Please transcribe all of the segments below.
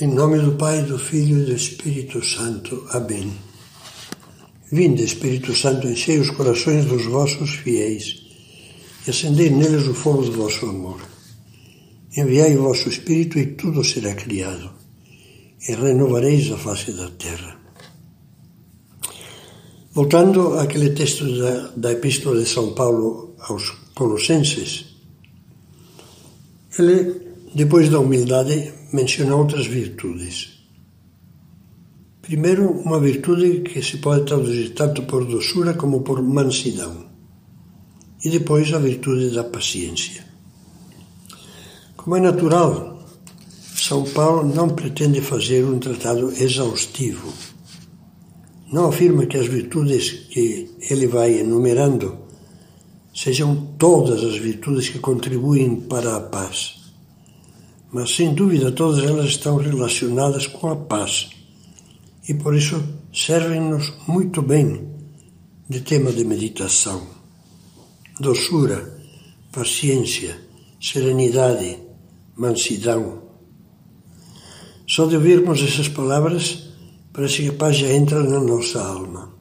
Em nome do Pai, do Filho e do Espírito Santo. Amém. Vinde, Espírito Santo, enchei os corações dos vossos fiéis e acendei neles o fogo do vosso amor. Enviai o vosso Espírito e tudo será criado, e renovareis a face da terra. Voltando àquele texto da, da Epístola de São Paulo aos Colossenses, ele, depois da humildade, menciona outras virtudes. Primeiro, uma virtude que se pode traduzir tanto por doçura como por mansidão. E depois, a virtude da paciência. Como é natural, São Paulo não pretende fazer um tratado exaustivo. Não afirma que as virtudes que ele vai enumerando sejam todas as virtudes que contribuem para a paz mas sem dúvida todas elas estão relacionadas com a paz e por isso servem-nos muito bem de tema de meditação. Doçura, paciência, serenidade, mansidão. Só de ouvirmos essas palavras, parece que a paz já entra na nossa alma.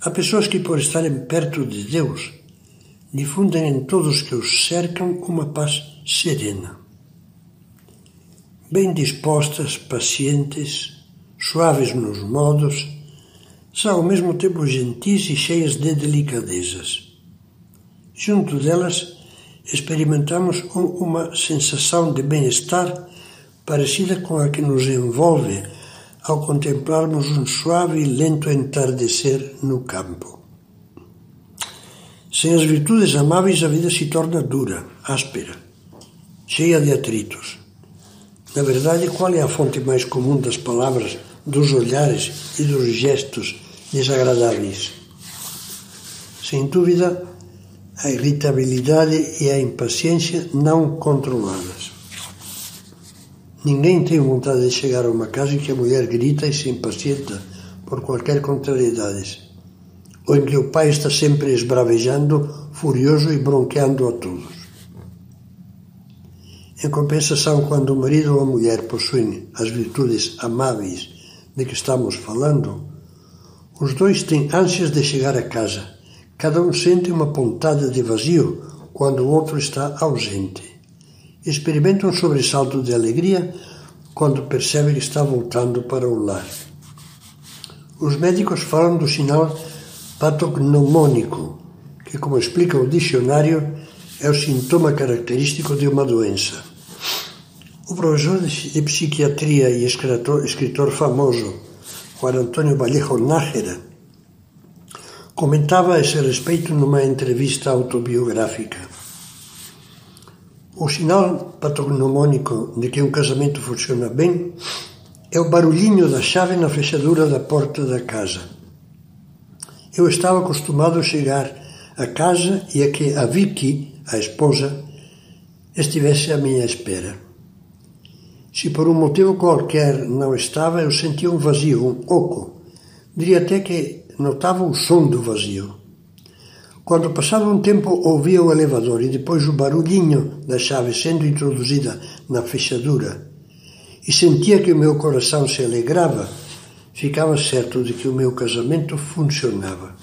Há pessoas que, por estarem perto de Deus, difundem em todos que os cercam uma paz serena bem dispostas, pacientes, suaves nos modos, são ao mesmo tempo gentis e cheias de delicadezas. Junto delas, experimentamos uma sensação de bem-estar parecida com a que nos envolve ao contemplarmos um suave e lento entardecer no campo. Sem as virtudes amáveis, a vida se torna dura, áspera, cheia de atritos. Na verdade, qual é a fonte mais comum das palavras, dos olhares e dos gestos desagradáveis? Sem dúvida, a irritabilidade e a impaciência não controladas. Ninguém tem vontade de chegar a uma casa em que a mulher grita e se impacienta por qualquer contrariedade, ou em que o pai está sempre esbravejando, furioso e bronqueando a todos. Em compensação, quando o marido ou a mulher possuem as virtudes amáveis de que estamos falando, os dois têm ânsias de chegar a casa. Cada um sente uma pontada de vazio quando o outro está ausente. Experimenta um sobressalto de alegria quando percebe que está voltando para o lar. Os médicos falam do sinal patognomônico, que, como explica o dicionário, é o sintoma característico de uma doença. O professor de psiquiatria e escritor, escritor famoso, Juan Antônio Vallejo Nájera, comentava a esse respeito numa entrevista autobiográfica. O sinal patognomônico de que um casamento funciona bem é o barulhinho da chave na fechadura da porta da casa. Eu estava acostumado a chegar a casa e a que a Vicky, a esposa, estivesse à minha espera. Se por um motivo qualquer não estava, eu sentia um vazio, um oco. Diria até que notava o som do vazio. Quando passava um tempo, ouvia o elevador e depois o barulhinho da chave sendo introduzida na fechadura e sentia que o meu coração se alegrava, ficava certo de que o meu casamento funcionava.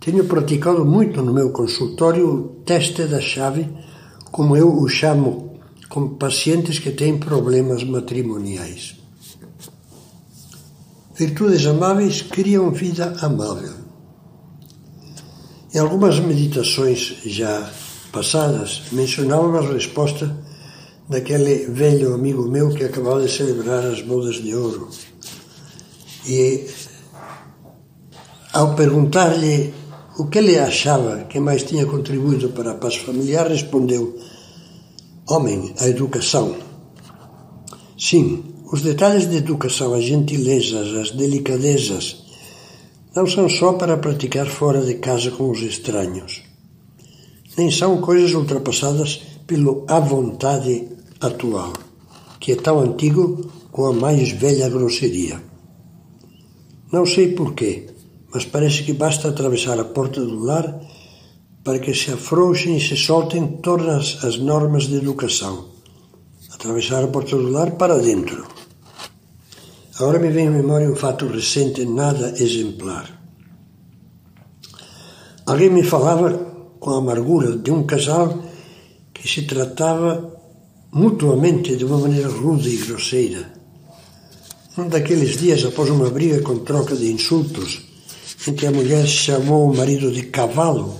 Tenho praticado muito no meu consultório o teste da chave, como eu o chamo com pacientes que têm problemas matrimoniais. Virtudes amáveis criam vida amável. Em algumas meditações já passadas, mencionava a resposta daquele velho amigo meu que acabava de celebrar as bodas de ouro. E ao perguntar-lhe o que ele achava que mais tinha contribuído para a paz familiar, respondeu: Homem, a educação. Sim, os detalhes de educação, as gentilezas, as delicadezas, não são só para praticar fora de casa com os estranhos. Nem são coisas ultrapassadas pelo à vontade atual, que é tão antigo como a mais velha grosseria. Não sei porquê, mas parece que basta atravessar a porta do lar para que se afrouxem e se soltem todas as normas de educação, atravessar a porta do lar para dentro. Agora me vem à memória um fato recente, nada exemplar. Alguém me falava com amargura de um casal que se tratava mutuamente de uma maneira rude e grosseira. Um daqueles dias, após uma briga com troca de insultos, em que a mulher chamou o marido de cavalo,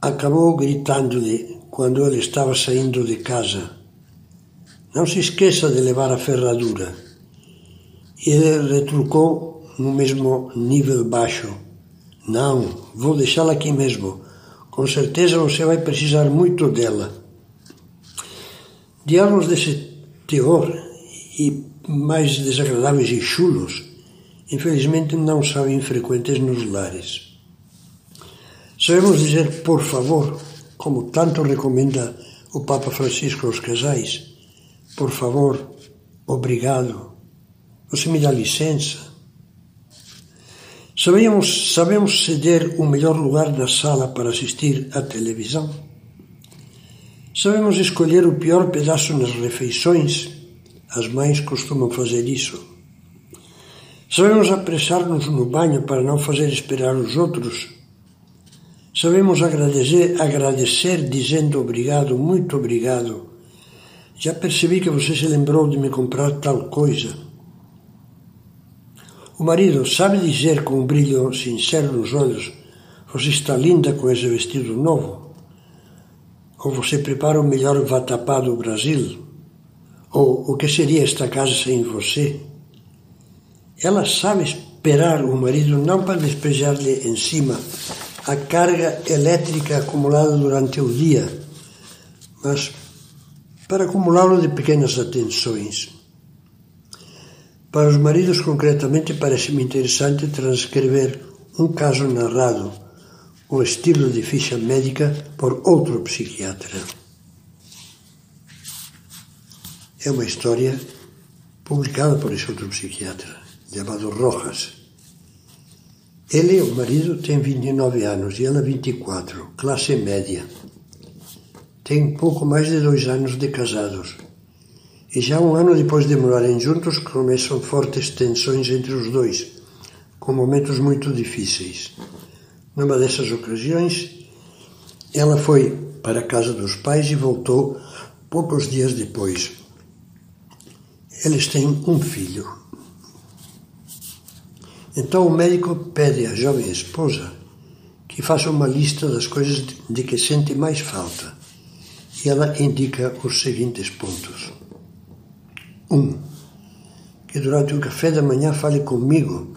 acabou gritando-lhe quando ele estava saindo de casa: Não se esqueça de levar a ferradura. Ele retrucou no mesmo nível baixo: Não, vou deixá-la aqui mesmo. Com certeza você vai precisar muito dela. Diálogos desse teor e mais desagradáveis e chulos, infelizmente não são infrequentes nos lares. Sabemos dizer por favor, como tanto recomenda o Papa Francisco aos casais. Por favor, obrigado, você me dá licença. Sabemos, sabemos ceder o melhor lugar na sala para assistir à televisão? Sabemos escolher o pior pedaço nas refeições? As mães costumam fazer isso. Sabemos apressar-nos no banho para não fazer esperar os outros? Sabemos agradecer, agradecer dizendo obrigado, muito obrigado. Já percebi que você se lembrou de me comprar tal coisa. O marido sabe dizer com um brilho sincero nos olhos: Você está linda com esse vestido novo? Ou você prepara o melhor vatapá do Brasil? Ou o que seria esta casa sem você? Ela sabe esperar o marido não para despejar-lhe em cima a carga elétrica acumulada durante o dia, mas para acumulá-lo de pequenas atenções. Para os maridos, concretamente, parece-me interessante transcrever um caso narrado, o estilo de ficha médica, por outro psiquiatra. É uma história publicada por esse outro psiquiatra, chamado Rojas. Ele, o marido, tem 29 anos e ela 24, classe média. Tem pouco mais de dois anos de casados. E já um ano depois de morarem juntos, começam fortes tensões entre os dois, com momentos muito difíceis. Numa dessas ocasiões, ela foi para a casa dos pais e voltou poucos dias depois. Eles têm um filho. Então o médico pede à jovem esposa que faça uma lista das coisas de que sente mais falta. E ela indica os seguintes pontos. 1. Um, que durante o café da manhã fale comigo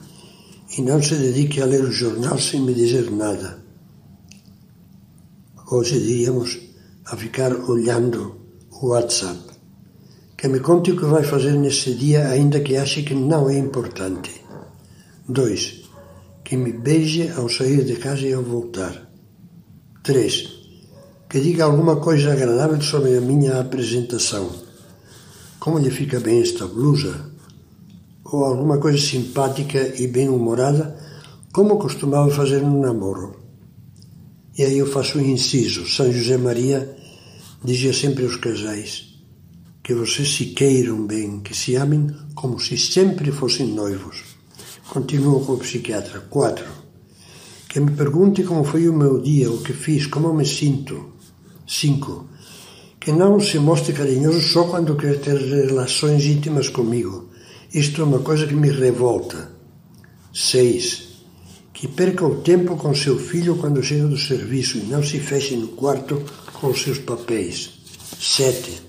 e não se dedique a ler o jornal sem me dizer nada. Hoje diríamos a ficar olhando o WhatsApp. Que me conte o que vai fazer nesse dia, ainda que ache que não é importante. 2. Que me beije ao sair de casa e ao voltar. 3. Que diga alguma coisa agradável sobre a minha apresentação. Como lhe fica bem esta blusa? Ou alguma coisa simpática e bem-humorada, como costumava fazer no namoro. E aí eu faço um inciso. São José Maria dizia sempre aos casais que vocês se queiram bem, que se amem como se sempre fossem noivos. Continuou com o psiquiatra. 4. Que me pergunte como foi o meu dia, o que fiz, como me sinto. 5. Que não se mostre carinhoso só quando quer ter relações íntimas comigo. Isto é uma coisa que me revolta. 6. Que perca o tempo com seu filho quando chega do serviço e não se feche no quarto com seus papéis. 7.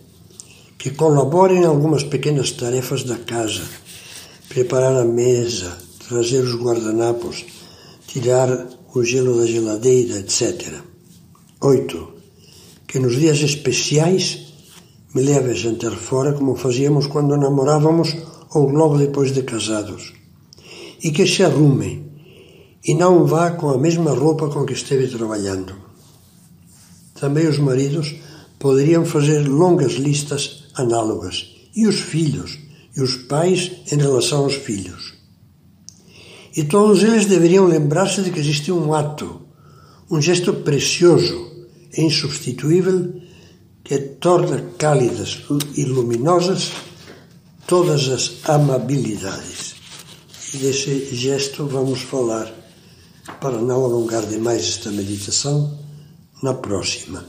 Que colabore em algumas pequenas tarefas da casa. Preparar a mesa, trazer os guardanapos, tirar o gelo da geladeira, etc. 8. Que nos dias especiais me leve a jantar fora como fazíamos quando namorávamos ou logo depois de casados. E que se arrume e não vá com a mesma roupa com que esteve trabalhando. Também os maridos poderiam fazer longas listas análogas, e os filhos, e os pais em relação aos filhos. E todos eles deveriam lembrar-se de que existe um ato, um gesto precioso e insubstituível que torna cálidas e luminosas todas as amabilidades. E desse gesto vamos falar, para não alongar demais esta meditação, na próxima.